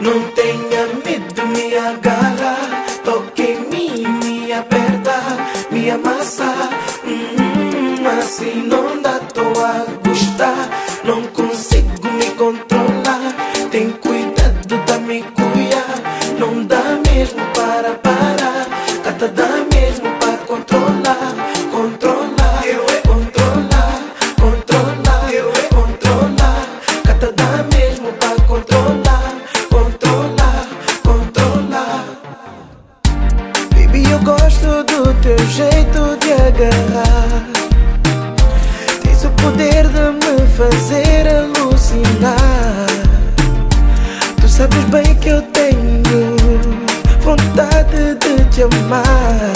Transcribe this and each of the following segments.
Não tenha medo, me agarra. Toque em mim, me aperta, me amassa. Hum, assim não dá, tô a gostar. Não consigo me controlar. Tem cuidado da me cuidar. Não dá mesmo para parar. Cata Baby, eu gosto do teu jeito de agarrar. Tens o poder de me fazer alucinar. Tu sabes bem que eu tenho vontade de te amar.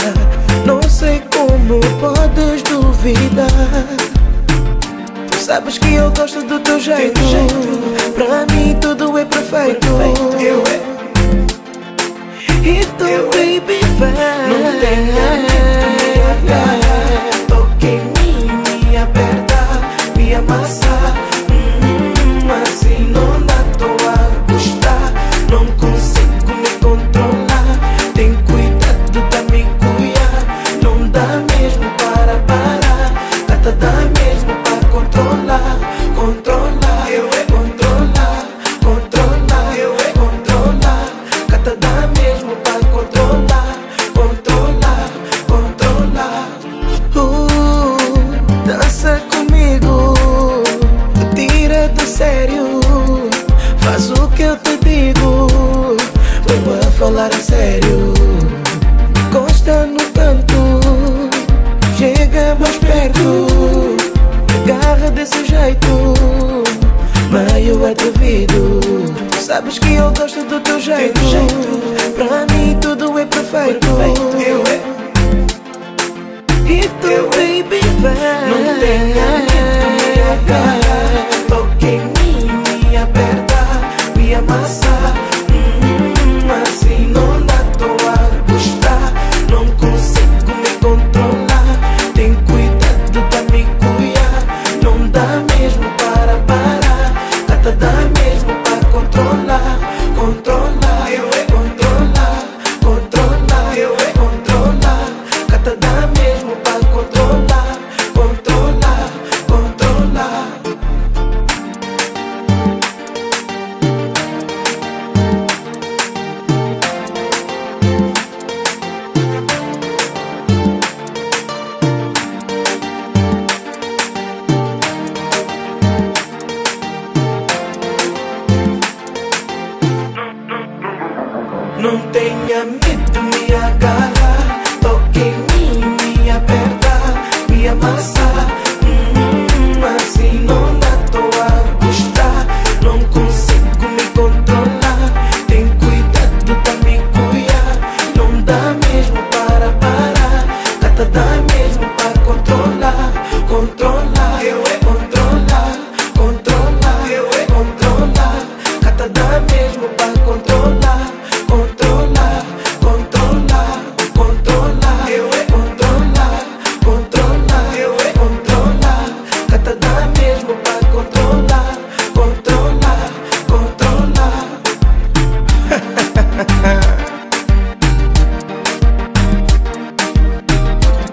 Não sei como podes duvidar. Tu sabes que eu gosto do teu jeito. Pra mim tudo é perfeito. Falar a sério, encosta no canto, chega mais perto, agarra desse jeito, meio atrevido. Sabes que eu gosto do teu jeito, pra mim tudo é perfeito. Mesmo para Não tenha medo, me agarra. Toque em mim, me aperta, me amassa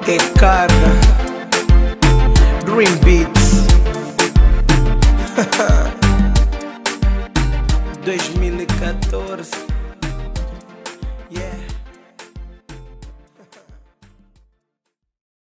recarga Dream Beats. 2014